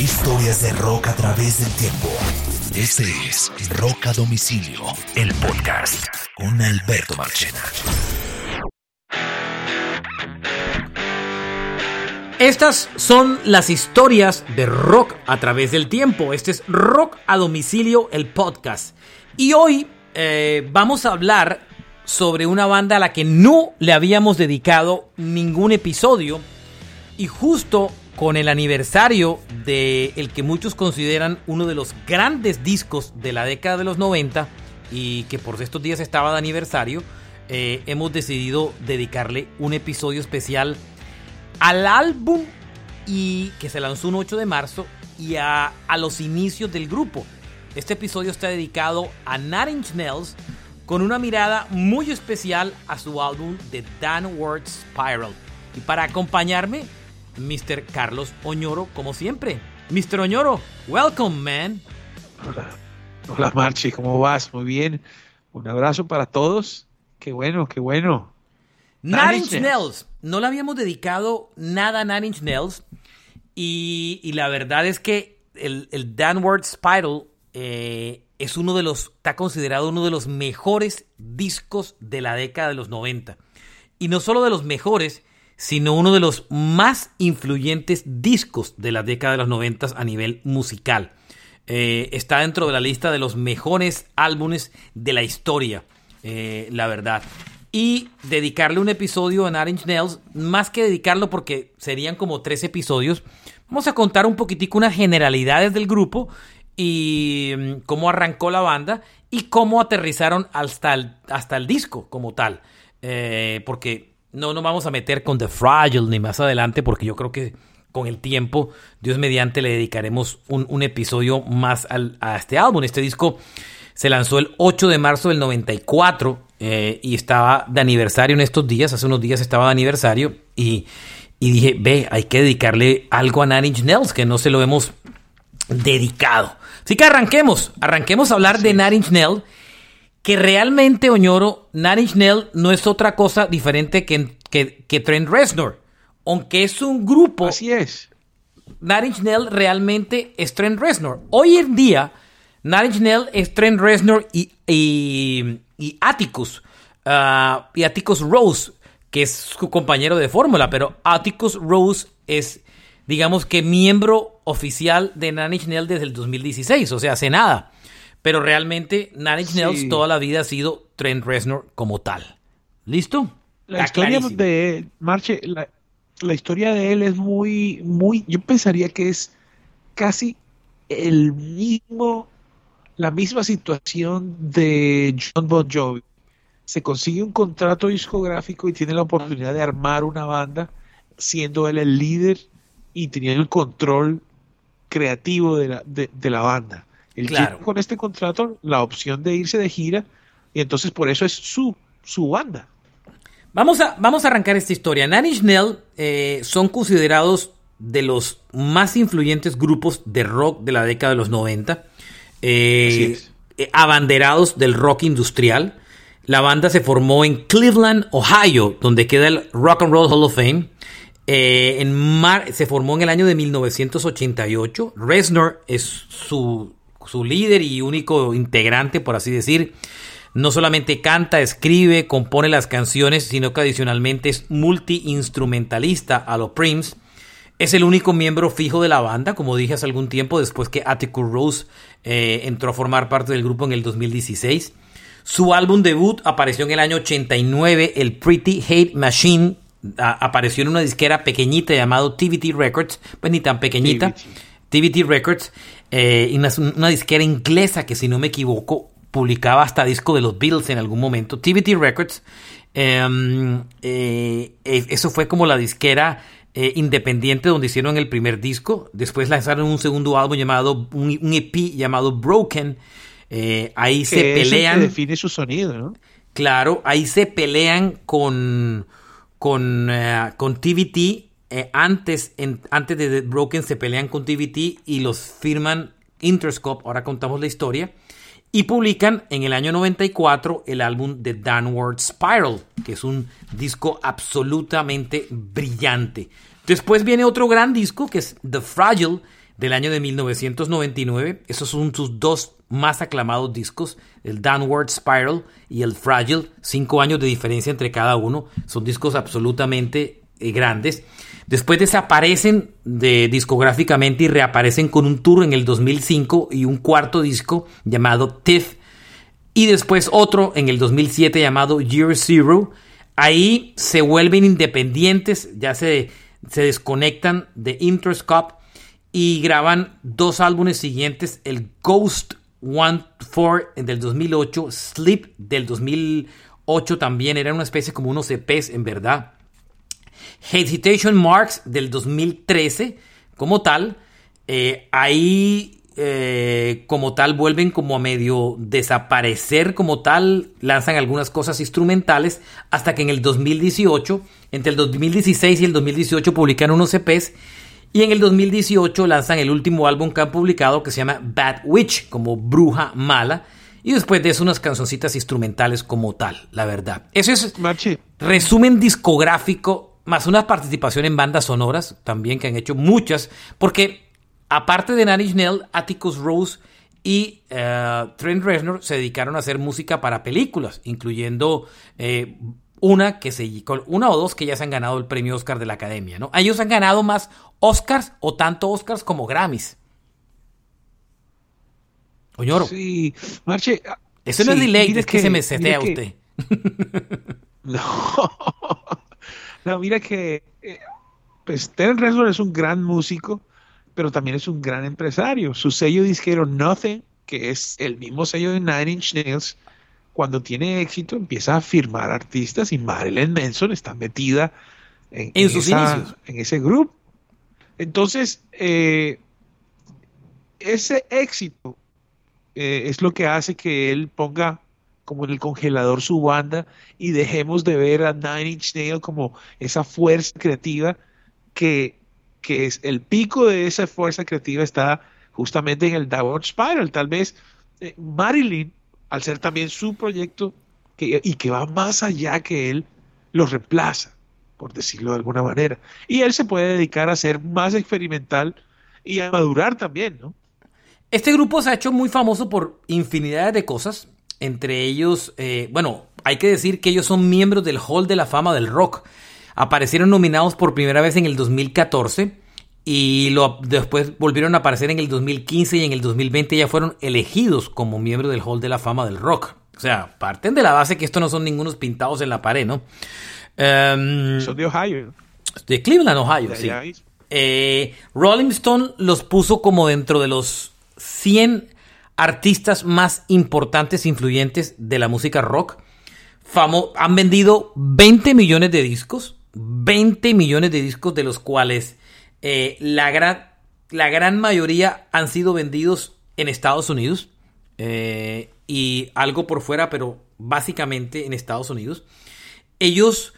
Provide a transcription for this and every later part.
Historias de rock a través del tiempo. Este es Rock a Domicilio, el podcast con Alberto Marchena. Estas son las historias de rock a través del tiempo. Este es Rock a Domicilio, el podcast. Y hoy eh, vamos a hablar sobre una banda a la que no le habíamos dedicado ningún episodio. Y justo con el aniversario de el que muchos consideran uno de los grandes discos de la década de los 90 y que por estos días estaba de aniversario, eh, hemos decidido dedicarle un episodio especial al álbum y que se lanzó un 8 de marzo y a, a los inicios del grupo. Este episodio está dedicado a Nine Inch Nails con una mirada muy especial a su álbum The Downward Spiral. Y para acompañarme, Mr. Carlos Oñoro, como siempre. Mr. Oñoro, welcome, man. Hola, hola Marchi, ¿cómo vas? Muy bien. Un abrazo para todos. Qué bueno, qué bueno. Nine Inch Nails. No le habíamos dedicado nada a Nine Inch Nails. Y, y la verdad es que el, el Downward Spiral eh, es uno de los, está considerado uno de los mejores discos de la década de los 90. Y no solo de los mejores, sino uno de los más influyentes discos de la década de los 90 a nivel musical. Eh, está dentro de la lista de los mejores álbumes de la historia, eh, la verdad. Y dedicarle un episodio a Inch Nails, más que dedicarlo porque serían como tres episodios, vamos a contar un poquitico unas generalidades del grupo y mm, cómo arrancó la banda y cómo aterrizaron hasta el, hasta el disco como tal. Eh, porque no nos vamos a meter con The Fragile ni más adelante, porque yo creo que con el tiempo, Dios mediante, le dedicaremos un, episodio más a este álbum. Este disco se lanzó el 8 de marzo del 94 eh, y estaba de aniversario en estos días. Hace unos días estaba de aniversario y, y dije, ve, hay que dedicarle algo a Nine Inch Nails, que no se lo hemos dedicado. Así que arranquemos, arranquemos a hablar de Nine Inch Nails, que realmente, Oñoro, Nine Inch no es otra cosa diferente que, que, Trent Reznor. Aunque es un grupo... Así es. Nine Inch realmente es Trent Reznor. Hoy en día, Nine Inch es Trent Reznor y, y, Atticus. Ah, y Atticus Rose, que es su compañero de fórmula, pero Atticus Rose es digamos que miembro oficial de Nine Inch desde el 2016, o sea, hace nada. Pero realmente Nine Inch Nails toda la vida ha sido Trent Reznor como tal. ¿Listo? La historia de Marche, la, historia de él es muy, muy, yo pensaría que es casi el mismo, la misma situación de John Bon Jovi. Se consigue un contrato discográfico y tiene la oportunidad de armar una banda, siendo él el líder y teniendo el control creativo de la, de, la banda. Él claro. con este contrato la opción de irse de gira y entonces por eso es su, su banda. Vamos a, vamos a arrancar esta historia. Nine Inch eh, son considerados de los más influyentes grupos de rock de la década de los 90. Eh, eh, abanderados del rock industrial. La banda se formó en Cleveland, Ohio, donde queda el Rock and Roll Hall of Fame. Eh, en mar se formó en el año de 1988. Reznor es su, su líder y único integrante, por así decir. No solamente canta, escribe, compone las canciones, sino que adicionalmente es multi-instrumentalista a los Prims. Es el único miembro fijo de la banda, como dije hace algún tiempo, después que Atticus Rose eh, entró a formar parte del grupo en el 2016. Su álbum debut apareció en el año 89, el Pretty Hate Machine, apareció en una disquera pequeñita llamado TVT Records, pues ni tan pequeñita, TVT, Records, eh, una, disquera inglesa que si no me equivoco publicaba hasta disco de los Beatles en algún momento, TVT Records, em, eh, eh, eso fue como la disquera independiente donde hicieron el primer disco, después lanzaron un segundo álbum llamado, un, EP llamado Broken, ahí se pelean... define su sonido, ¿no? Claro, ahí se pelean con con, eh, con TVT. Eh, antes, antes de The Broken se pelean con TVT y los firman Interscope, ahora contamos la historia, y publican en el año 94 el álbum The Downward Spiral, que es un disco absolutamente brillante. Después viene otro gran disco que es The Fragile del año de 1999. Esos son sus dos más aclamados discos, el Downward Spiral y el Fragile, cinco años de diferencia entre cada uno, son discos absolutamente grandes. Después desaparecen de discográficamente y reaparecen con un tour en el 2005 y un cuarto disco llamado Tiff y después otro en el 2007 llamado Year Zero. Ahí se vuelven independientes, ya se, se desconectan de Interscope y graban dos álbumes siguientes, el Ghost One Four del 2008, Sleep del 2008 también, era una especie como unos EPs en verdad. Hesitation Marks del 2013 como tal, eh, ahí eh, como tal vuelven como a medio desaparecer como tal, lanzan algunas cosas instrumentales hasta que en el 2018, entre el 2016 y el 2018 publican unos EPs y en el 2018 lanzan el último álbum que han publicado que se llama Bad Witch, como bruja mala. Y después de eso unas canzoncitas instrumentales como tal, la verdad. Eso es resumen discográfico, más una participación en bandas sonoras, también que han hecho muchas, porque aparte de Nanny Snell, Atticus Rose y eh, Trent Reznor se dedicaron a hacer música para películas, incluyendo eh, una que se una o dos que ya se han ganado el premio Oscar de la Academia, ¿no? Ellos han ganado más Oscars o tanto Oscars como Grammys. Oñoro. Sí, Marche. Ah, Eso no es delay, es que, se me setea usted. No. No, mira que eh, pues Terence Reznor es un gran músico, pero también es un gran empresario. Su sello disquero Nothing, que es el mismo sello de Nine Inch Nails, cuando tiene éxito empieza a firmar artistas y Marilyn Manson está metida en, en ese grupo. Entonces, eh, ese éxito eh, es lo que hace que él ponga como en el congelador su banda y dejemos de ver a Nine Inch Nails como esa fuerza creativa que, que es el pico de esa fuerza creativa está justamente en el Downward Spiral. Tal vez eh, Marilyn al ser también su proyecto que, y que va más allá que él, lo reemplaza, por decirlo de alguna manera. Y él se puede dedicar a ser más experimental y a madurar también, ¿no? Este grupo se ha hecho muy famoso por infinidad de cosas, entre ellos, eh, bueno, hay que decir que ellos son miembros del Hall de la Fama del Rock. Aparecieron nominados por primera vez en el 2014 y lo, después volvieron a aparecer en el 2015 y en el 2020 ya fueron elegidos como miembros del Hall de la Fama del Rock. O sea, parten de la base que estos no son ningunos pintados en la pared, ¿no? Um, son de Ohio. De Cleveland, Ohio, sí. Eh, Rolling Stone los puso como dentro de los 100 artistas más importantes influyentes de la música rock. Famo han vendido 20 millones de discos. 20 millones de discos de los cuales eh, la, gran, la gran mayoría han sido vendidos en Estados Unidos eh, y algo por fuera, pero básicamente en Estados Unidos. Ellos,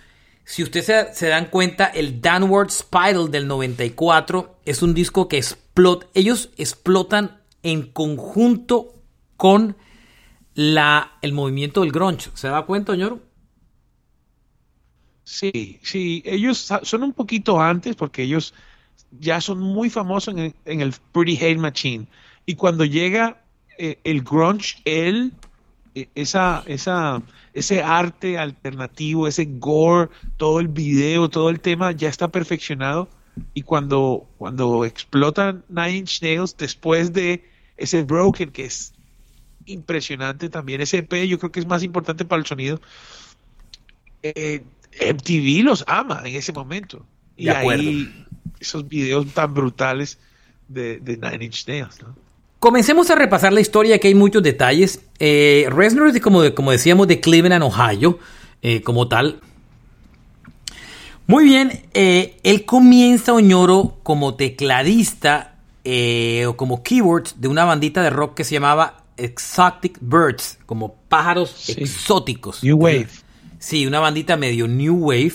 si ustedes se, dan cuenta, el Downward Spiral del 94 es un disco que explota. Ellos explotan en conjunto con la, el movimiento del grunge. ¿Se da cuenta, señor? Sí, sí, ellos son un poquito antes porque ellos ya son muy famosos en el, Pretty Hate Machine. Y cuando llega eh, el grunge, él, eh, esa, esa, ese arte alternativo, ese gore, todo el video, todo el tema ya está perfeccionado. Y cuando, cuando explotan Nine Inch Nails, después de ese Broken, que es impresionante también, ese EP yo creo que es más importante para el sonido, eh, MTV los ama en ese momento. Y ahí esos videos tan brutales de, Nine Inch Nails, Comencemos a repasar la historia, que hay muchos detalles. Eh, Reznor es, como, como decíamos, de Cleveland, Ohio, eh, como tal. Muy bien, eh, él comienza Oñoro como tecladista eh, o como keyboard de una bandita de rock que se llamaba Exotic Birds, como pájaros exóticos. New Wave. Sí, una bandita medio New Wave.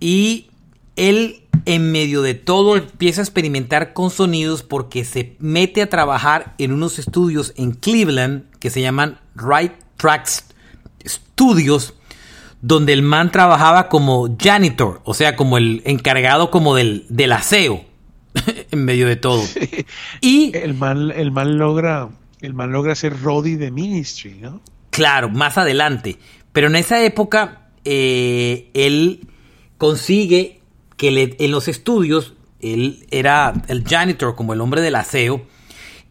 Y él en medio de todo empieza a experimentar con sonidos porque se mete a trabajar en unos estudios en Cleveland que se llaman Right Tracks Studios, donde el man trabajaba como janitor, o sea, como el encargado como del, del aseo en medio de todo. Y el man, el man logra el man logra ser Roddy de Ministry, ¿no? Claro, más adelante. Pero en esa época eh, él consigue que en los estudios él era el janitor, como el hombre del aseo,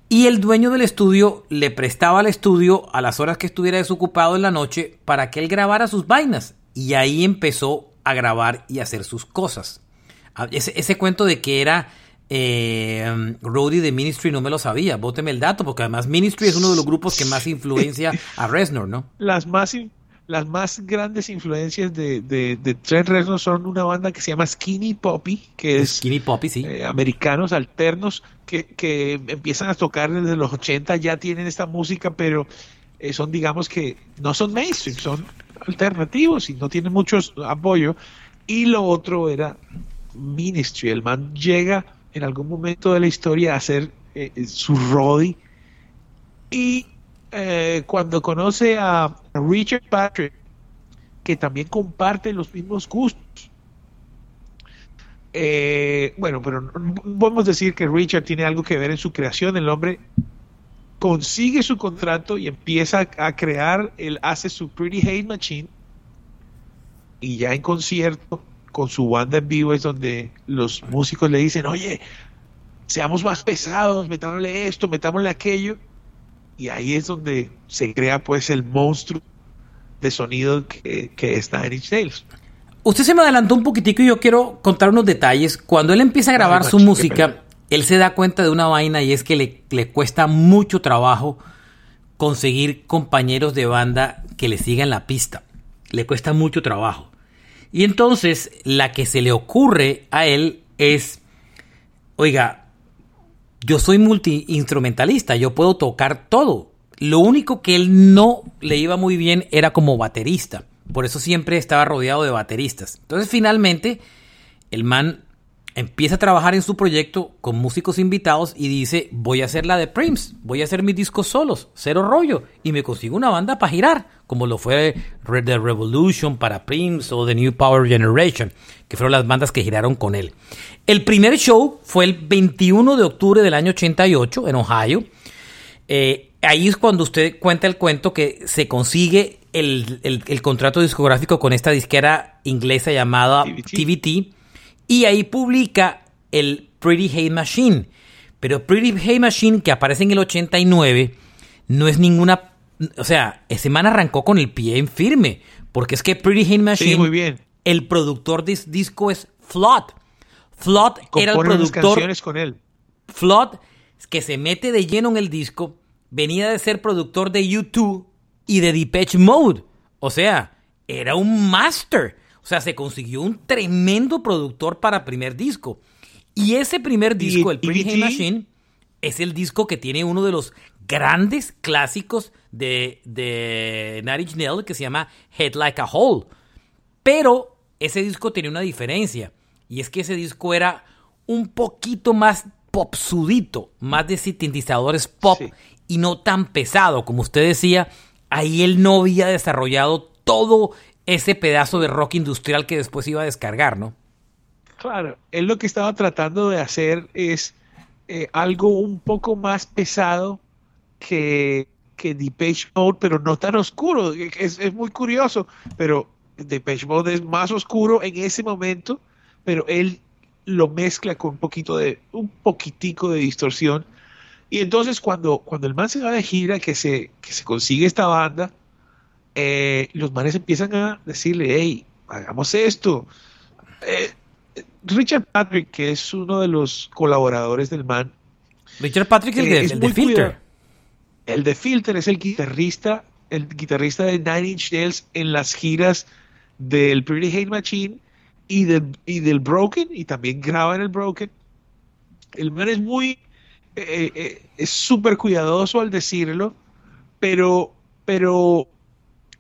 y el dueño del estudio le prestaba al estudio a las horas que estuviera desocupado en la noche para que él grabara sus vainas. Y ahí empezó a grabar y hacer sus cosas. Ah, ese, cuento de que era eh, de Ministry no me lo sabía. Bóteme el dato, porque además Ministry es uno de los grupos que más influencia a Reznor, ¿no? Las más, las más grandes influencias de, de, Trent Reznor son una banda que se llama Skinny Poppy, que es Skinny Poppy, sí. Eh, americanos alternos que, que, empiezan a tocar desde los 80, ya tienen esta música, pero eh, son, digamos que, no son mainstream, son alternativos y no tienen mucho apoyo. Y lo otro era Ministry, el man llega en algún momento de la historia hacer eh, su Roddy y eh, cuando conoce a Richard Patrick, que también comparte los mismos gustos. Eh, bueno, pero podemos decir que Richard tiene algo que ver en su creación. El hombre consigue su contrato y empieza a crear, él hace su Pretty Hate Machine y ya en concierto con su banda en vivo es donde los músicos le dicen, oye, seamos más pesados, metámosle esto, metámosle aquello y ahí es donde se crea pues el monstruo de sonido que, que es Nine Inch Nails. Usted se me adelantó un poquitico y yo quiero contar unos detalles. Cuando él empieza a grabar su música, él se da cuenta de una vaina y es que le, le cuesta mucho trabajo conseguir compañeros de banda que le sigan la pista. Le cuesta mucho trabajo. Y entonces la que se le ocurre a él es, oiga, yo soy multiinstrumentalista, yo puedo tocar todo. Lo único que él no le iba muy bien era como baterista. Por eso siempre estaba rodeado de bateristas. Entonces finalmente el man empieza a trabajar en su proyecto con músicos invitados y dice, voy a hacer la de Prims, voy a hacer mis discos solos, cero rollo, y me consigo una banda para girar, como lo fue The Revolution para Prims o The New Power Generation, que fueron las bandas que giraron con él. El primer show fue el 21 de octubre del año 88 en Ohio. Eh, ahí es cuando usted cuenta el cuento que se consigue el, el contrato discográfico con esta disquera inglesa llamada TVT y ahí publica el Pretty Hate Machine. Pero Pretty Hate Machine, que aparece en el 89, no es ninguna. O sea, ese man arrancó con el pie en firme. Porque es que Pretty Hate Machine. muy bien. El productor de ese disco es Flood. Flood era el productor. con él. Flood, que se mete de lleno en el disco, venía de ser productor de U2 y de Depeche Mode. O sea, era un master. O sea, se consiguió un tremendo productor para primer disco. Y ese primer disco, el Pretty Hate Machine, es el disco que tiene uno de los grandes clásicos de, de Nail que se llama Head Like a Hole. Pero ese disco tenía una diferencia. Y es que ese disco era un poquito más popsudito, más de sintetizadores pop y no tan pesado. Como usted decía, ahí él no había desarrollado todo ese pedazo de rock industrial que después iba a descargar, ¿no? Claro, él lo que estaba tratando de hacer es eh, algo un poco más pesado que, que Depeche Mode, pero no tan oscuro. Es, es muy curioso, pero Depeche Mode es más oscuro en ese momento, pero él lo mezcla con un poquito de, un poquitico de distorsión. Y entonces cuando, cuando el man se va de gira, que se, que se consigue esta banda, eh, los manes empiezan a decirle, hey, hagamos esto. Eh, Richard Patrick, que es uno de los colaboradores del man. Richard Patrick, el, de, eh, Filter. El de Filter es el guitarrista, el guitarrista de Nine Inch Nails en las giras del Pretty Hate Machine y del, y del Broken, y también graba en el Broken. El man es muy, es súper cuidadoso al decirlo, pero, pero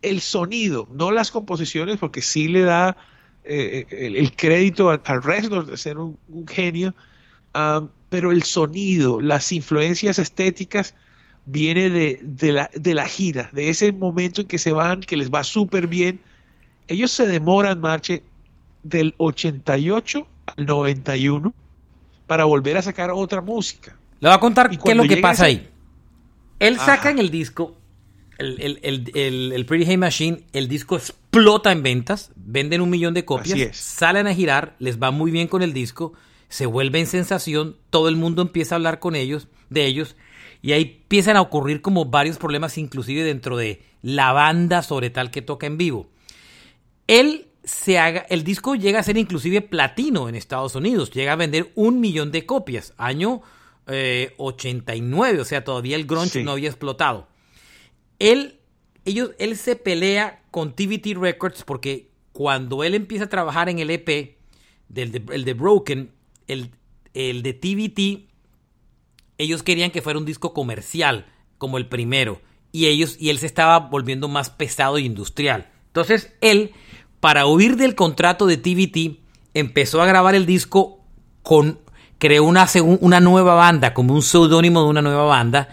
el sonido, no las composiciones, porque sí le da eh, el, crédito al, al de ser un, genio, pero el sonido, las influencias estéticas, viene de, la, de la gira, de ese momento en que se van, que les va súper bien, ellos se demoran, Marche, del 88 al 91 para volver a sacar otra música. Le voy a contar qué es lo que pasa ahí. Él saca en el disco, el, el, Pretty Hey Machine, el disco explota en ventas, venden un millón de copias, salen a girar, les va muy bien con el disco, se vuelve sensación, todo el mundo empieza a hablar con ellos, de ellos, y ahí empiezan a ocurrir como varios problemas, inclusive dentro de la banda sobre tal que toca en vivo. Él se haga, el disco llega a ser inclusive platino en Estados Unidos, llega a vender un millón de copias, año 89, eh, o sea, todavía el grunge no había explotado. Él, ellos, él se pelea con TVT Records porque cuando él empieza a trabajar en el EP, del de, el de Broken, el, el de TVT, ellos querían que fuera un disco comercial, como el primero, y ellos, y él se estaba volviendo más pesado e industrial. Entonces, él, para huir del contrato de TVT, empezó a grabar el disco con creó una, una nueva banda, como un seudónimo de una nueva banda,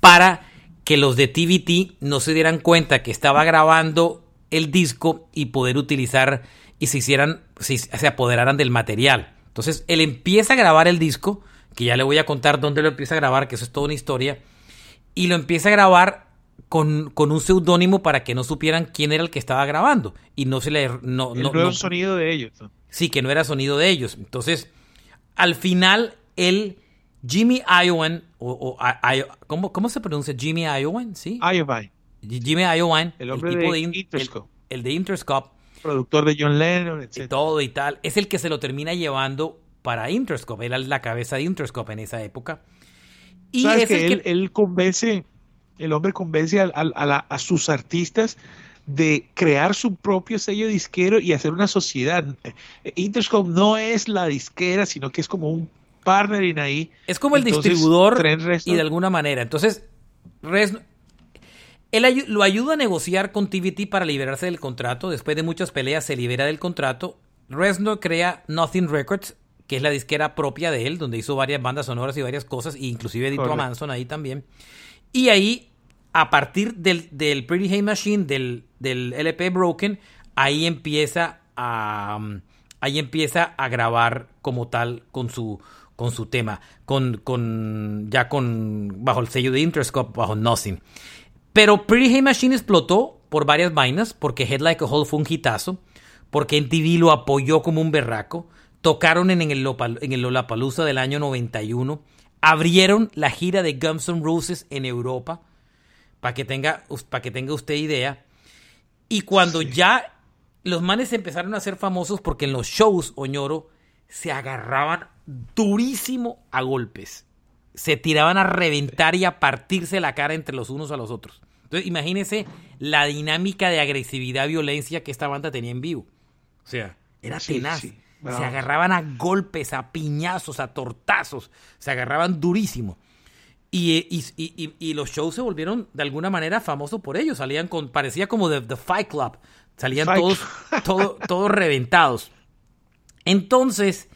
para que los de TVT no se dieran cuenta que estaba grabando el disco y poder utilizar y se hicieran, se apoderaran del material. Entonces él empieza a grabar el disco, que ya le voy a contar dónde lo empieza a grabar, que eso es toda una historia, y lo empieza a grabar con, con un seudónimo para que no supieran quién era el que estaba grabando y no se le no el no, sonido de ellos. Sí, que no era sonido de ellos. Entonces al final el Jimmy Iowan, o, ¿cómo, se pronuncia? Jimmy Iowan, ¿sí? Iovine. Jimmy Iowan, el, hombre de, Interscope. El, de Interscope. Productor de John Lennon, etc. Y todo y tal. Es el que se lo termina llevando para Interscope. Era la cabeza de Interscope en esa época. Y es que, él, que él, convence, el hombre convence a sus artistas de crear su propio sello disquero y hacer una sociedad. Interscope no es la disquera, sino que es como un partner ahí. Es como el distribuidor y de alguna manera. Entonces, él lo ayuda a negociar con TVT para liberarse del contrato. Después de muchas peleas se libera del contrato. Reznor crea Nothing Records, que es la disquera propia de él, donde hizo varias bandas sonoras y varias cosas, e inclusive editó a Manson ahí también. Y ahí a partir del, del Pretty Hey Machine, del, del, LP Broken, ahí empieza a um, ahí empieza a grabar como tal con su con su tema, con, con ya con bajo el sello de Interscope, bajo Nothing. Pero Pretty Hey Machine explotó por varias vainas, porque Head Like a Hole fue un hitazo, porque MTV lo apoyó como un berraco, tocaron en el, en el Lollapalooza del año 91, abrieron la gira de Guns N' Roses en Europa, para que, tenga, que tenga usted idea. Y cuando ya los manes empezaron a ser famosos porque en los shows, Oñoro, se agarraban durísimo a golpes. Se tiraban a reventar y a partirse la cara entre los unos a los otros. Entonces, imagínense la dinámica de agresividad, violencia que esta banda tenía en vivo. O sea, era tenaz. Se agarraban a golpes, a piñazos, a tortazos. Se agarraban durísimo. Y, y, y, los shows se volvieron de alguna manera famosos por ellos. Salían con, parecía como The, The Fight Club. Salían todos, todos reventados. Entonces,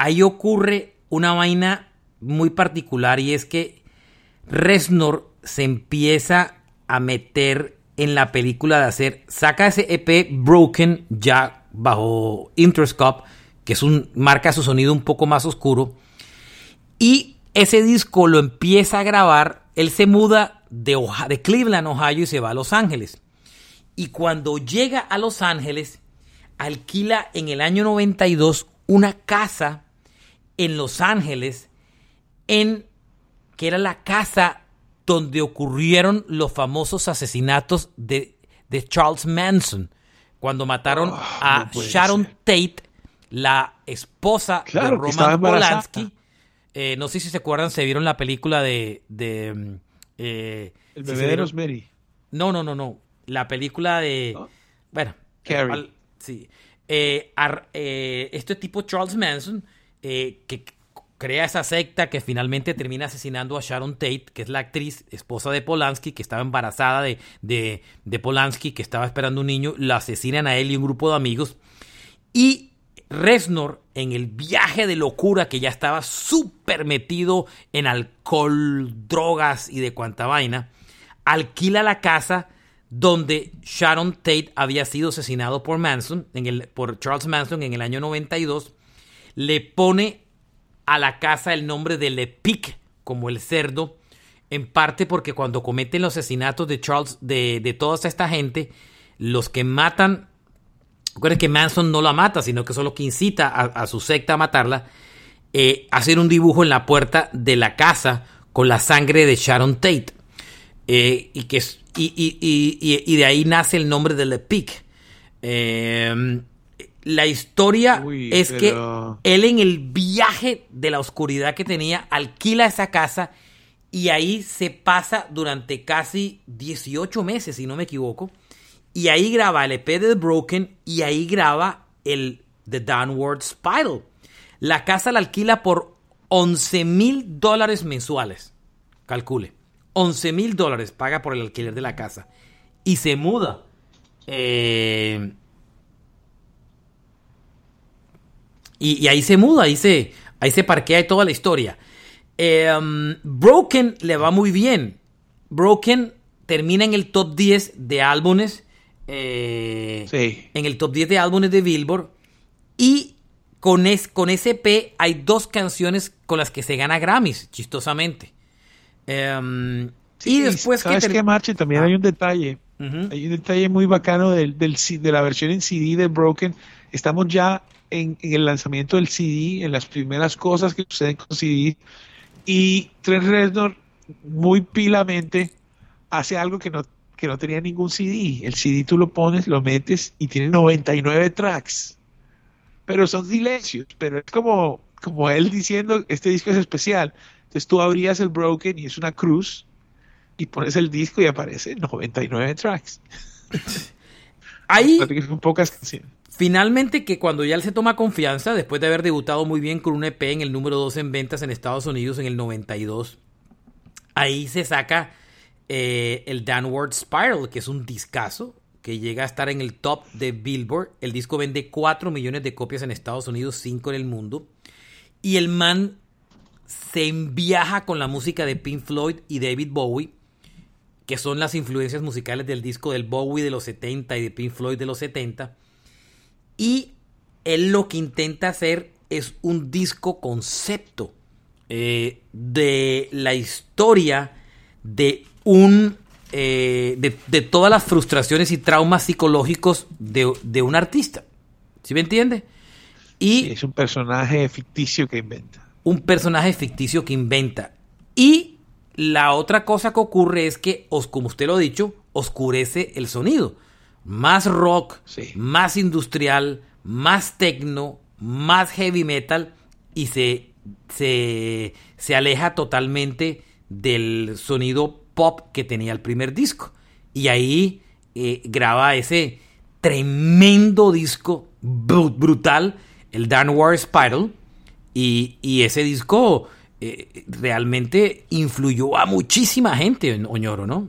ahí ocurre una vaina muy particular y es que Reznor se empieza a meter en la película de hacer, saca ese EP Broken ya bajo Interscope, que es un, marca su sonido un poco más oscuro, y ese disco lo empieza a grabar, él se muda de, de Cleveland, Ohio, y se va a Los Ángeles. Y cuando llega a Los Ángeles, alquila en el año 92 una casa en Los Ángeles, en que era la casa donde ocurrieron los famosos asesinatos de, de Charles Manson, cuando mataron ah, a Sharon Tate, la esposa de Roman Polanski eh, no sé si se acuerdan, se vieron la película de... de mm, eh, El bebé de Rosemary. No, no, no, no. La película de... Bueno. Carrie. sí. Eh, este tipo Charles Manson, que crea esa secta que finalmente termina asesinando a Sharon Tate, que es la actriz, esposa de Polanski, que estaba embarazada de, de, de Polanski, que estaba esperando un niño, la asesinan a él y un grupo de amigos. Y Reznor, en el viaje de locura que ya estaba súper metido en alcohol, drogas y de cuanta vaina, alquila la casa donde Sharon Tate había sido asesinado por Manson, en el, por Charles Manson en el año 92, le pone a la casa el nombre de Le Pic, como el cerdo, en parte porque cuando cometen los asesinatos de Charles, de, de toda esta gente, los que matan, recuerden que Manson no la mata, sino que solo que incita a, su secta a matarla, eh, hacer un dibujo en la puerta de la casa con la sangre de Sharon Tate. Eh, y, que, y, de ahí nace el nombre de Le Pic. Eh, la historia es que él en el viaje de la oscuridad que tenía alquila esa casa y ahí se pasa durante casi 18 meses, si no me equivoco. Y ahí graba el EP de The Broken y ahí graba el The Downward Spiral. La casa la alquila por 11 mil dólares mensuales. Calcule. 11 mil dólares paga por el alquiler de la casa. Y se muda. Eh, y, ahí se muda, ahí se, ahí se parquea toda la historia. Em, Broken le va muy bien. Broken termina en el top 10 de álbumes. Eh, en el top 10 de álbumes de Billboard. Y con, es, con SP hay dos canciones con las que se gana Grammys, chistosamente. Em, y después ¿sabes que... Marche? También hay un detalle. Hay un detalle muy bacano del, de la versión en CD de Broken. Estamos ya en, el lanzamiento del CD, en las primeras cosas que suceden con CD. Y Trent Reznor muy pilamente hace algo que no, que no tenía ningún CD. El CD tú lo pones, lo metes y tiene 99 tracks. Pero son silencios, pero es como, como él diciendo, este disco es especial. Entonces tú abrías el Broken y es una cruz y pones el disco y aparece 99 tracks. Ahí... son pocas canciones. Finalmente que cuando ya él se toma confianza, después de haber debutado muy bien con un EP en el número 2 en ventas en Estados Unidos en el 92, ahí se saca eh, el Downward Spiral, que es un discazo que llega a estar en el top de Billboard. El disco vende 4 millones de copias en Estados Unidos, 5 en el mundo. Y el man se enviaja con la música de Pink Floyd y David Bowie, que son las influencias musicales del disco del Bowie de los 70 y de Pink Floyd de los 70 y él lo que intenta hacer es un disco concepto eh, de la historia de un eh, de, todas las frustraciones y traumas psicológicos de, un artista. ¿Sí me entiende? Y es un personaje ficticio que inventa. Un personaje ficticio que inventa. Y la otra cosa que ocurre es que, como usted lo ha dicho, oscurece el sonido más rock, más industrial, más techno, más heavy metal y se, se, aleja totalmente del sonido pop que tenía el primer disco. Y ahí eh, graba ese tremendo disco brutal, el Downward Spiral, y, y ese disco eh, realmente influyó a muchísima gente, Oñoro, ¿no?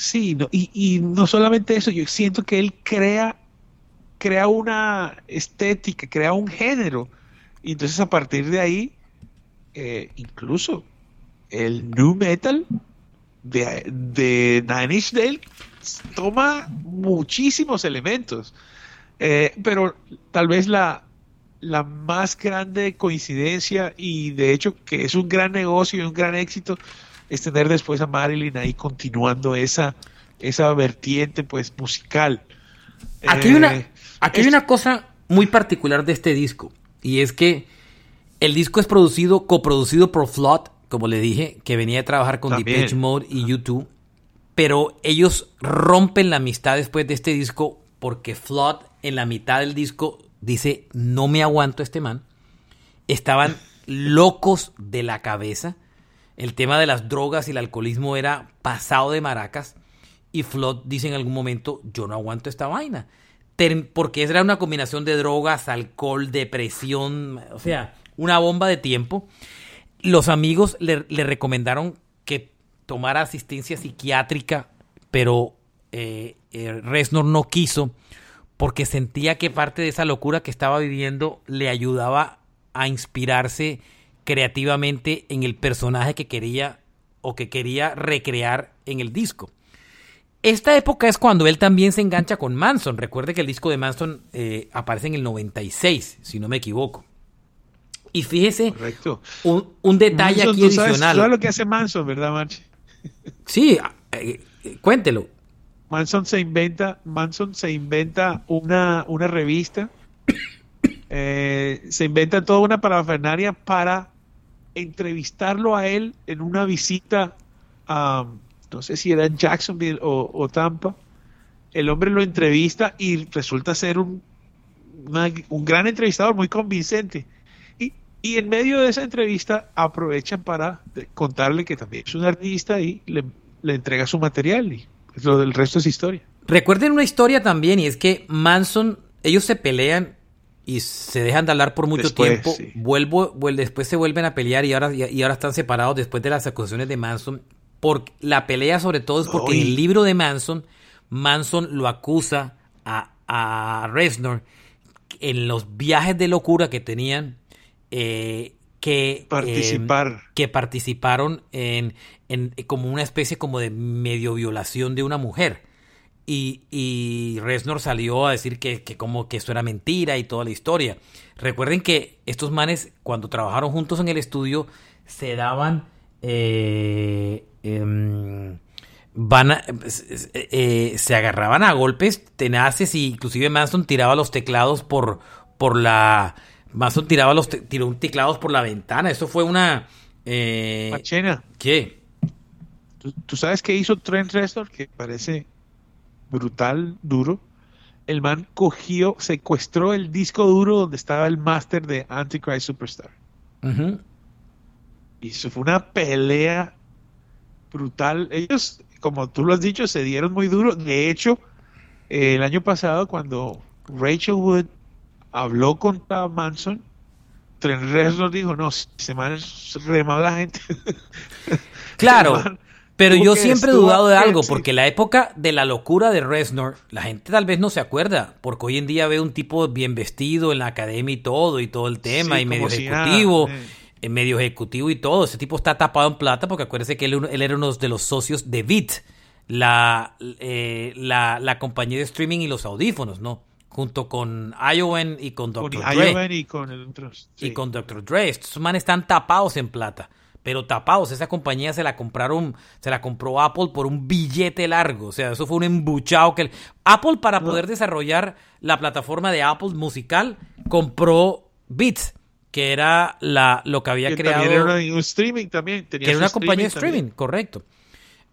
Sí, y, no solamente eso, yo siento que él crea, crea una estética, crea un género. Y entonces a partir de ahí, eh, incluso el new metal de, de Nine Inch toma muchísimos elementos. Eh, pero tal vez la, la más grande coincidencia y de hecho que es un gran negocio y un gran éxito es tener después a Marilyn ahí continuando esa, esa vertiente pues musical. Aquí, hay, una, eh, aquí hay una cosa muy particular de este disco y es que el disco es producido, coproducido por Flood, como le dije, que venía a trabajar con Depeche Mode y YouTube, pero ellos rompen la amistad después de este disco porque Flood en la mitad del disco dice, no me aguanto este man. Estaban locos de la cabeza el tema de las drogas y el alcoholismo era pasado de maracas y Flood dice en algún momento, yo no aguanto esta vaina. porque era una combinación de drogas, alcohol, depresión, o sea, una bomba de tiempo. Los amigos le, recomendaron que tomara asistencia psiquiátrica, pero eh, eh, Resnor no quiso porque sentía que parte de esa locura que estaba viviendo le ayudaba a inspirarse creativamente en el personaje que quería o que quería recrear en el disco. esta época es cuando él también se engancha con Manson. Recuerde que el disco de Manson eh, aparece en el 96, si no me equivoco. Y fíjese, Un, detalle aquí adicional. Sabes, lo que hace Manson, ¿verdad, Marche? Sí, eh, eh, cuéntelo. Manson se inventa, Manson se inventa una, una revista, se inventa toda una parafernaria para entrevistarlo a él en una visita a no sé si era en Jacksonville o, Tampa, el hombre lo entrevista y resulta ser un, un gran entrevistador, muy convincente. Y, y, en medio de esa entrevista aprovechan para contarle que también es un artista y le, entrega su material y lo del resto es historia. Recuerden una historia también y es que Manson, ellos se pelean y se dejan de hablar por mucho tiempo. Vuelvo, después se vuelven a pelear y ahora, y ahora están separados después de las acusaciones de Manson por la pelea sobre todo es porque en el libro de Manson, Manson lo acusa a, a Reznor en los viajes de locura que tenían eh, que participar. que participaron en, en, como una especie como de medio violación de una mujer y, y Reznor salió a decir que, que como que eso era mentira y toda la historia recuerden que estos manes cuando trabajaron juntos en el estudio se daban eh, Em, van eh, se agarraban a golpes tenaces y inclusive Manson tiraba los teclados por, por la... Manson tiraba los tiró teclados por la ventana. Eso fue una... Eh, Machena. ¿Qué? ¿Tú, sabes qué hizo Trent Reznor? Que parece brutal, duro. El man cogió, secuestró el disco duro donde estaba el máster de Antichrist Superstar. Y eso fue una pelea brutal. Ellos, como tú lo has dicho, se dieron muy duro. De hecho, el año pasado, cuando Rachel Wood habló contra Manson, Trent Reznor dijo, no, se me remado la gente. Claro, pero yo siempre he dudado de algo, porque la época de la locura de Reznor, la gente tal vez no se acuerda, porque hoy en día ve un tipo bien vestido en la academia y todo, y todo el tema, y medio ejecutivo. Eh en medio ejecutivo y todo. Ese tipo está tapado en plata porque acuérdese que él, era uno de los socios de Beat, la, eh, la, la, compañía de streaming y los audífonos, ¿no? Junto con Iowan y con Dr. Dre. y con el Y con Dr. Dre. Estos manes están tapados en plata. Pero tapados, esa compañía se la compraron, se la compró Apple por un billete largo. O sea, eso fue un embuchado que... Apple para poder desarrollar la plataforma de Apple musical compró Beats que era la, lo que había creado. También era un streaming también. que era una compañía de streaming, correcto.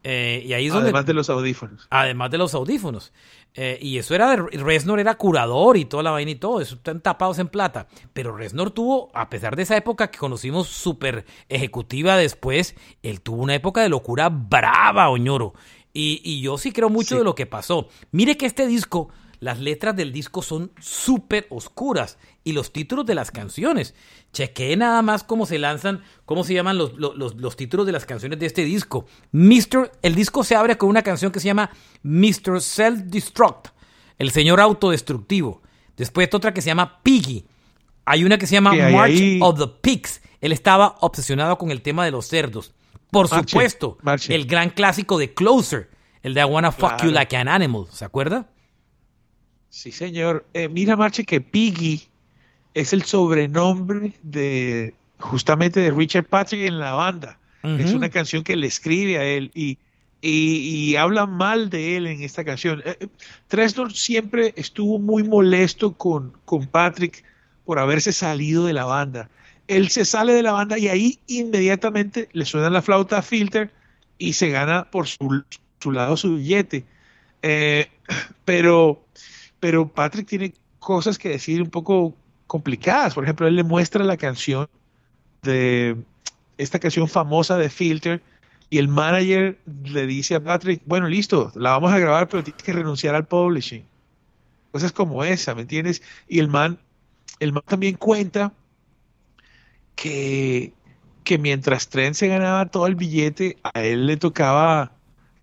Eh, y ahí es además de los audífonos. Además de los audífonos. Eh, y eso era, Resnor era curador y toda la vaina y todo, eso están tapados en plata. Pero Resnor tuvo, a pesar de esa época que conocimos súper ejecutiva después, él tuvo una época de locura brava, Oñoro. Y, y yo sí creo mucho de lo que pasó. Mire que este disco las letras del disco son súper oscuras y los títulos de las canciones. Chequeé nada más cómo se lanzan, cómo se llaman los, los, títulos de las canciones de este disco. Mr. El disco se abre con una canción que se llama Mr. Self-Destruct, el señor autodestructivo. Después otra que se llama Piggy. Hay una que se llama March of the Pigs. Él estaba obsesionado con el tema de los cerdos. Por supuesto, el gran clásico de Closer, el de I Wanna Fuck You Like an Animal, ¿se acuerda? Sí, señor. Eh, mira, Marche, que Piggy es el sobrenombre de justamente de Richard Patrick en la banda. Es una canción que le escribe a él y, y, habla mal de él en esta canción. Eh, eh, Tresnor siempre estuvo muy molesto con, con Patrick por haberse salido de la banda. Él se sale de la banda y ahí inmediatamente le suena la flauta a Filter y se gana por su, su lado su billete. pero pero Patrick tiene cosas que decir un poco complicadas. Por ejemplo, él le muestra la canción de esta canción famosa de Filter y el manager le dice a Patrick, bueno, listo, la vamos a grabar, pero tienes que renunciar al publishing. Cosas como esa, ¿me entiendes? Y el man, el man también cuenta que, que mientras Trent se ganaba todo el billete, a él le tocaba,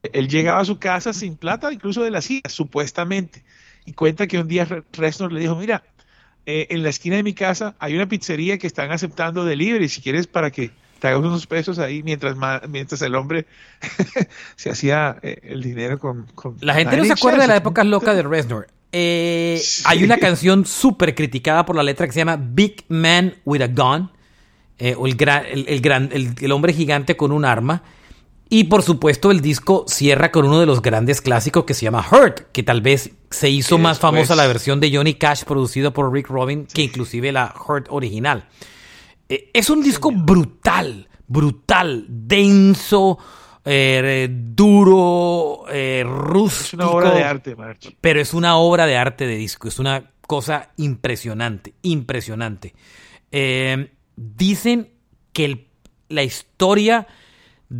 él llegaba a su casa sin plata, incluso de la silla, supuestamente y cuenta que un día Reznor le dijo, mira, eh, en la esquina de mi casa hay una pizzería que están aceptando delivery, si quieres para que te hagas unos pesos ahí mientras, mientras el hombre se hacía eh, el dinero con, La gente no se acuerda de la época loca de Reznor. Eh, hay una canción súper criticada por la letra que se llama Big Man with a Gun, eh, o el, gran, el, gran, el, hombre gigante con un arma. Y por supuesto el disco cierra con uno de los grandes clásicos que se llama Hurt, que tal vez se hizo más famosa la versión de Johnny Cash producida por Rick Robin que inclusive la Hurt original. Eh, es un disco brutal, brutal, denso, eh, duro, eh, rústico. Es una obra de arte, Pero es una obra de arte de disco. Es una cosa impresionante, impresionante. Eh, dicen que la historia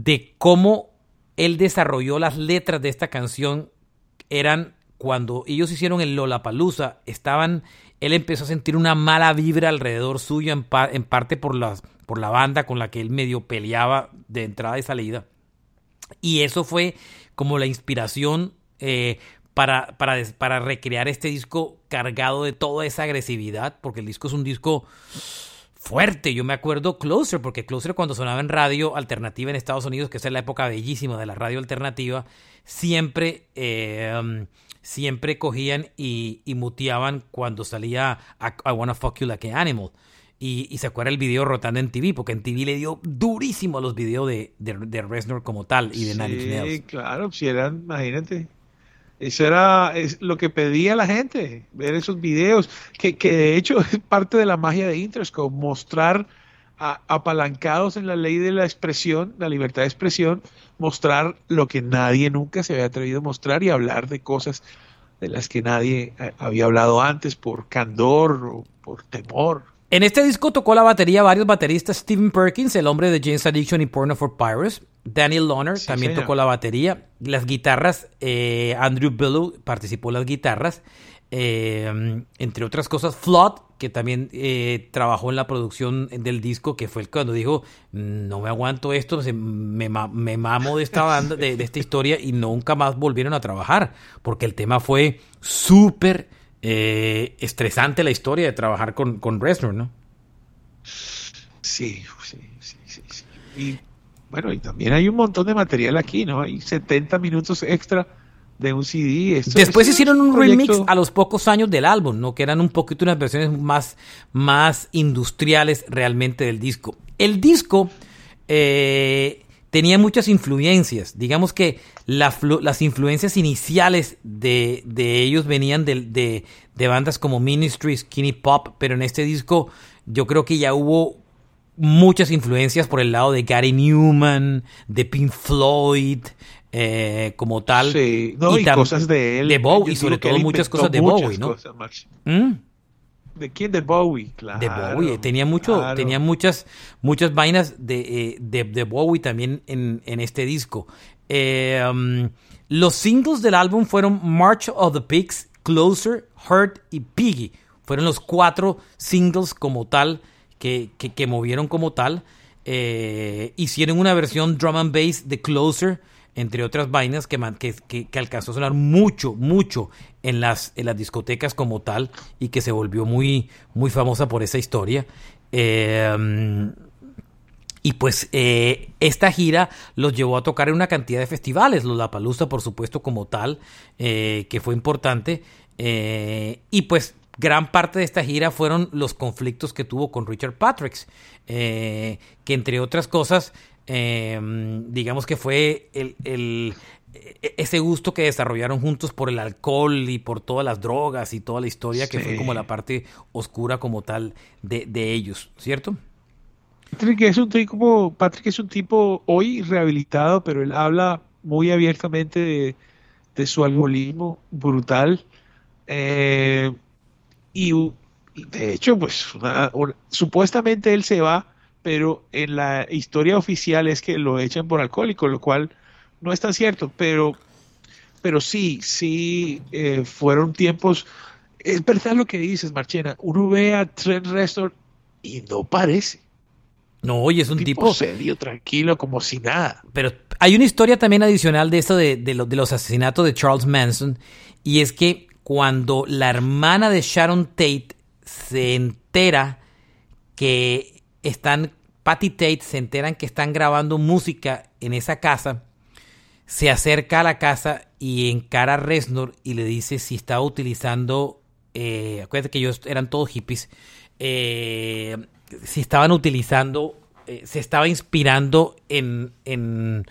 de cómo él desarrolló las letras de esta canción eran cuando ellos hicieron el Lollapalooza, estaban, él empezó a sentir una mala vibra alrededor suyo, en, parte por, por la banda con la que él medio peleaba de entrada y salida. Y eso fue como la inspiración eh, para, para, para recrear este disco cargado de toda esa agresividad, porque el disco es un disco fuerte. Yo me acuerdo Closer, porque Closer cuando sonaba en radio alternativa en Estados Unidos, que es la época bellísima de la radio alternativa, siempre eh, siempre cogían y, y muteaban cuando salía I, Wanna Fuck You Like an Animal. Y, se acuerda el video rotando en TV, porque en TV le dio durísimo a los videos de, de, de Reznor como tal y de sí, claro, si eran, imagínate. Eso era es lo que pedía la gente, ver esos videos, que, que de hecho es parte de la magia de Interscope, mostrar apalancados en la ley de la expresión, la libertad de expresión, mostrar lo que nadie nunca se había atrevido a mostrar y hablar de cosas de las que nadie eh, había hablado antes por candor o por temor. En este disco tocó la batería varios bateristas, Steven Perkins, el hombre de James Addiction y Porno for Pirates, Daniel Loner también tocó la batería, las guitarras, eh, Andrew Billow participó en las guitarras, eh, entre otras cosas, Flood, que también eh, trabajó en la producción del disco, que fue el cuando dijo, no me aguanto esto, me, me mamo de esta banda, de, esta historia, y nunca más volvieron a trabajar, porque el tema fue súper eh, estresante la historia de trabajar con, con Reznor, ¿no? Sí, sí, sí, sí, sí. Y bueno, y también hay un montón de material aquí, ¿no? Hay 70 minutos extra de un CD. Después hicieron un, remix a los pocos años del álbum, ¿no? Que eran un poquito unas versiones más, más industriales realmente del disco. El disco eh, tenía muchas influencias. Digamos que las influencias iniciales de, de ellos venían de, de, de, bandas como Ministry, Skinny Pop, pero en este disco yo creo que ya hubo muchas influencias por el lado de Gary Newman, de Pink Floyd, eh, como tal. Sí, y, cosas de él. De Bowie, sobre todo muchas cosas de Bowie, ¿no? ¿Mm? ¿De quién? De Bowie, claro. De Bowie, tenía mucho, tenía muchas, muchas vainas de, eh, de, Bowie también en, en este disco. Eh, um, los singles del álbum fueron March of the Pigs, Closer, Hurt y Piggy. Fueron los cuatro singles como tal que, que, movieron como tal. hicieron una versión drum and bass de Closer entre otras vainas que, que, que, alcanzó a sonar mucho, mucho en las, en las discotecas como tal y que se volvió muy, muy famosa por esa historia. Em, y pues eh, esta gira los llevó a tocar en una cantidad de festivales, los La Palusa por supuesto como tal, eh, que fue importante. Eh, y pues gran parte de esta gira fueron los conflictos que tuvo con Richard Patricks, que entre otras cosas Em, digamos que fue el, el, e, ese gusto que desarrollaron juntos por el alcohol y por todas las drogas y toda la historia que fue como la parte oscura como tal de, de ellos, ¿cierto? Patrick es un tipo, Patrick es un tipo hoy rehabilitado, pero él habla muy abiertamente de, su alcoholismo brutal. Eh, y, de hecho, pues supuestamente él se va pero en la historia oficial es que lo echan por alcohólico, lo cual no es tan cierto, pero, pero sí, sí eh, fueron tiempos. Es verdad lo que dices, Marchena. Uno ve a Trent Reznor y no parece. No, oye, es un tipo, serio, tranquilo, como si nada. Pero hay una historia también adicional de esto de, de, de los asesinatos de Charles Manson, y es que cuando la hermana de Sharon Tate se entera que están Patty Tate se enteran que están grabando música en esa casa, se acerca a la casa y encara a Reznor y le dice si estaba utilizando, eh, acuérdate que ellos eran todos hippies, eh, si estaban utilizando, eh, se estaba inspirando en, en,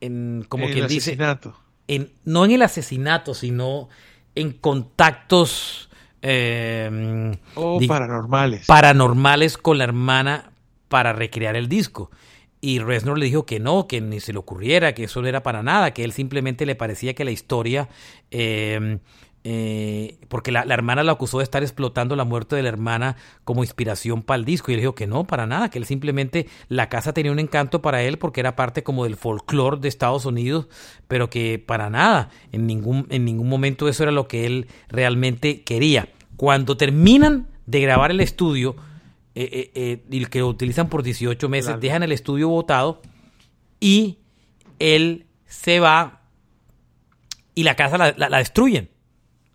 en como En quien el dice, asesinato. en, no en el asesinato, sino en contactos eh, paranormales. paranormales con la hermana para recrear el disco. Y Reznor le dijo que no, que ni se le ocurriera, que eso no era para nada, que él simplemente le parecía que la historia, eh, eh, porque la, la hermana la acusó de estar explotando la muerte de la hermana como inspiración para el disco. Y él dijo que no, para nada, que él simplemente, la casa tenía un encanto para él porque era parte como del folclore de Estados Unidos, pero que para nada, en ningún, en ningún momento eso era lo que él realmente quería. Cuando terminan de grabar el estudio, eh, eh, eh, y que lo utilizan por 18 meses, Claro. dejan el estudio botado y él se va y la casa la, la- la destruyen.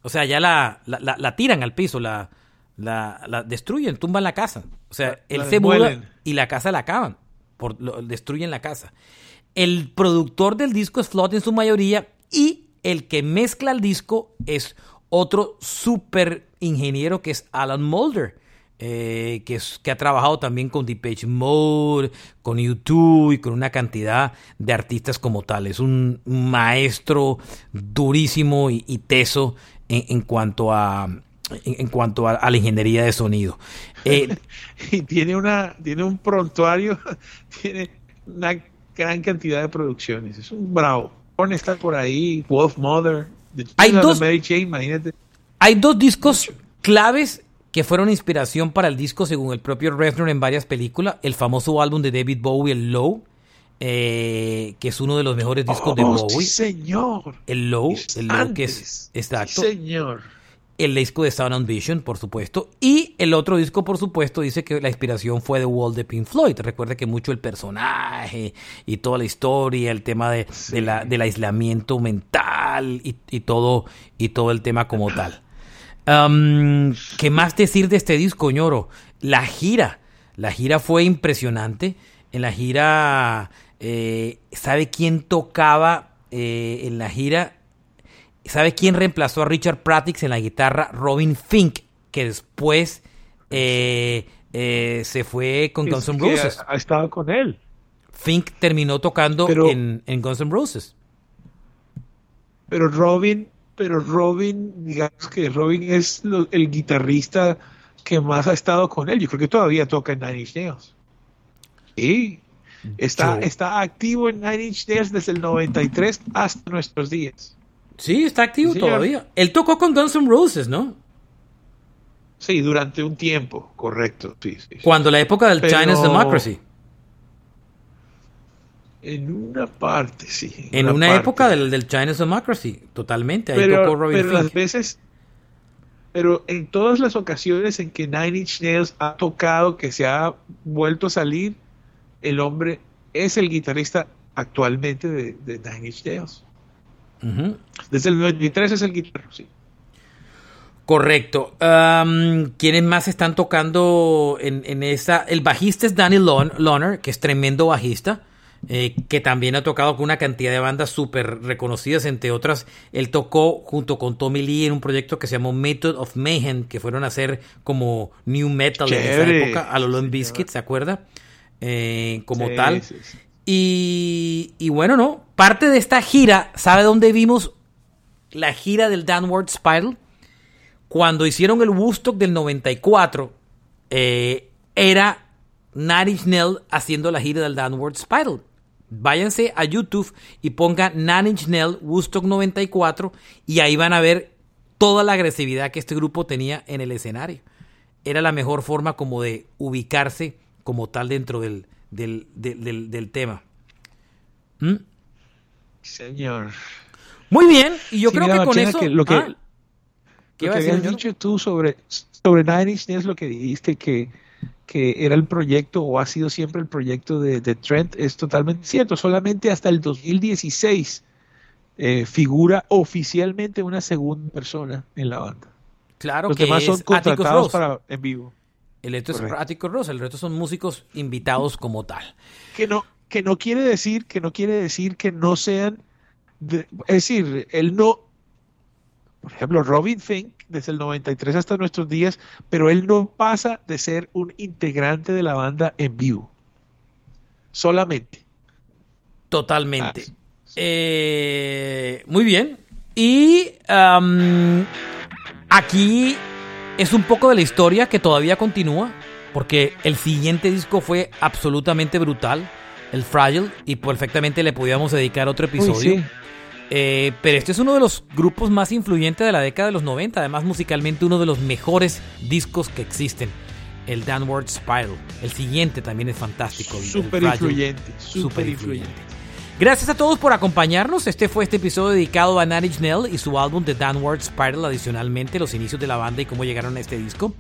O sea, ya la, la- la- la tiran al piso, la, la, destruyen, tumban la casa. O sea, él se muda y la casa la acaban, por, lo- destruyen la casa. El productor del disco es Flood en su mayoría y el que mezcla el disco es otro super ingeniero que es Alan Mulder, eh, que, es, que ha trabajado también con Depeche Mode, con YouTube y con una cantidad de artistas como tal. Es un maestro durísimo y, y teso en, en cuanto a en, en cuanto a, a la ingeniería de sonido. Eh, Y tiene una, tiene un prontuario, tiene una gran cantidad de producciones. Es un bravo. Está por ahí, Wolf Mother, The Hay dos- Mary Jane, imagínate. Hay dos discos claves que fueron inspiración para el disco según el propio Reznor en varias películas. El famoso álbum de David Bowie, el Low, eh, que es uno de los mejores discos de Oh, Bowie. Sí, señor. El Low, el Low que es exacto. Sí, señor. El disco de Sound and Vision, por supuesto. Y el otro disco, por supuesto, dice que la inspiración fue de Wall de Pink Floyd. Recuerde que mucho el personaje y toda la historia, el tema de, de la- del aislamiento mental y, y todo, y todo el tema como tal. ¿Qué más decir de este disco, ñoro? La gira. La gira fue impresionante. En la gira, eh, ¿sabe quién tocaba eh, en la gira? ¿Sabe quién reemplazó a Richard Pratix en la guitarra? Robin Fink, que después eh, se fue con Guns N' Roses. Ha, ha estado con él. Fink terminó tocando Pero- en, en Guns N' Roses. Pero Robin, pero Robin, digamos que Robin es lo- el guitarrista que más ha estado con él. Yo creo que todavía toca en Nine Inch Nails. Sí. Está, Yo- está activo en Nine Inch Nails desde el 93 hasta nuestros días. Sí, está activo Sí, todavía. Él tocó con Guns N' Roses, ¿no? Sí, durante un tiempo, correcto. Sí. Cuando la época del Pero- Chinese Democracy. En una parte, sí. En una parte. época del, del Chinese Democracy, totalmente. Ahí pero, tocó Robin pero Fink. las veces, pero en todas las ocasiones en que Nine Inch Nails ha tocado, que se ha vuelto a salir, el hombre es el guitarrista actualmente de, de Nine Inch Nails. Ujú. Desde el 93 es el guitarrista, sí. Correcto. Am, ¿Quiénes más están tocando en, en esa? El bajista es Danny Lon- Loner, que es tremendo bajista, eh, que también ha tocado con una cantidad de bandas súper reconocidas, entre otras. Él tocó junto con Tommy Lee en un proyecto que se llamó Method of Mayhem, que fueron a hacer como new metal en esa época, a lo Lone señor. Biscuit, ¿se acuerda? Eh, como Sí, tal. sí, sí. Y, y bueno, no. Parte de esta gira, ¿sabe dónde vimos la gira del Downward Spiral? Cuando hicieron el Woodstock del 94, eh, era Inch Nails haciendo la gira del Downward Spiral. Váyanse a YouTube y pongan Nine Inch Nails Woodstock 94 y ahí van a ver toda la agresividad que este grupo tenía en el escenario. Era la mejor forma como de ubicarse como tal dentro del, del, del- del- del tema. ¿Mm? Señor. Muy bien, y yo Sí, creo mira, que con eso... que lo que, Ah, ¿qué lo iba a que decir, habías señor? dicho tú sobre, sobre Nine Inch Nails, lo que dijiste que, que era el proyecto o ha sido siempre el proyecto de, de Trent, es totalmente cierto. Solamente hasta el 2016 eh, figura oficialmente una segunda persona en la banda. Claro Los que demás son contratados para en vivo. El resto es Atticus Ross, el resto son músicos invitados como tal. Que no, que no quiere decir, que no quiere decir que no sean, es decir, él no, por ejemplo, Robin Fink desde el 93 hasta nuestros días, pero él no pasa de ser un integrante de la banda en vivo. Solamente. Totalmente. Ah, eh, muy bien. Y aquí es un poco de la historia que todavía continúa, porque el siguiente disco fue absolutamente brutal, el Fragile, y perfectamente le podíamos dedicar otro episodio. Eh, pero este es uno de los grupos más influyentes de la década de los 90, además musicalmente uno de los mejores discos que existen. El Downward Spiral. El siguiente también es fantástico. Súper influyente. Súper influyente. Gracias a todos por acompañarnos. Este fue este episodio dedicado a Nine Nell y su álbum The Downward Spiral, adicionalmente los inicios de la banda y cómo llegaron a este disco.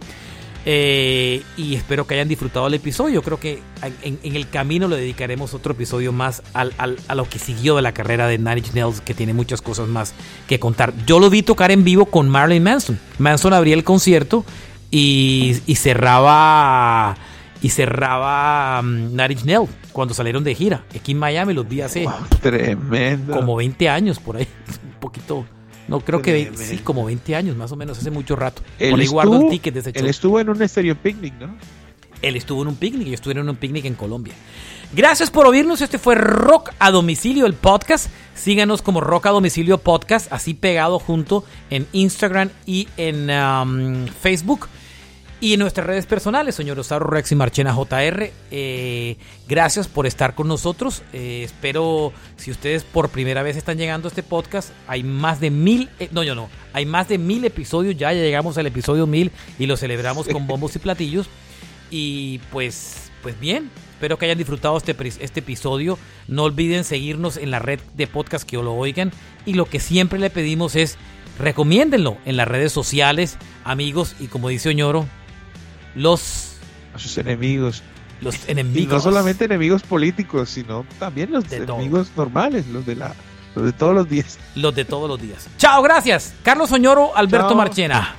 Eh, y espero que hayan disfrutado el episodio. Creo que en, el camino le dedicaremos otro episodio más a lo que siguió de la carrera de Nine Nails, que tiene muchas cosas más que contar. Yo lo vi tocar en vivo con Marilyn Manson. Manson abría el concierto y, cerraba y cerraba um, Nine cuando salieron de gira. Aquí en Miami los vi hace tremendo. como 20 años por ahí, un poquito no, creo que sí, como 20 años más o menos, hace mucho rato. Él, estuvo, el ticket de él estuvo en un estéreo picnic, ¿no? Él estuvo en un picnic y yo estuve en un picnic en Colombia. Gracias por oírnos. Este fue Rock a Domicilio, el podcast. Síganos como Rock a Domicilio Podcast, así pegado junto en Instagram y en um, Facebook. Y en nuestras redes personales, señor Osauro Rex y Marchena JR, eh, gracias por estar con nosotros. Eh, espero, si ustedes por primera vez están llegando a este podcast, hay más de mil, eh, no, yo no, hay más de mil episodios, ya, llegamos al episodio mil y lo celebramos con bombos y platillos. Y pues, pues bien, espero que hayan disfrutado este, este episodio. No olviden seguirnos en la red de podcast que lo oigan. Y lo que siempre le pedimos es, recomiéndenlo en las redes sociales, amigos, y como dice Oñoro, los... A sus enemigos. Los enemigos. Y no solamente enemigos políticos, sino también los enemigos normales, los de la... Los de todos los días. Los de todos los días. Chao, gracias. Carlos Oñoro, Alberto Marchena.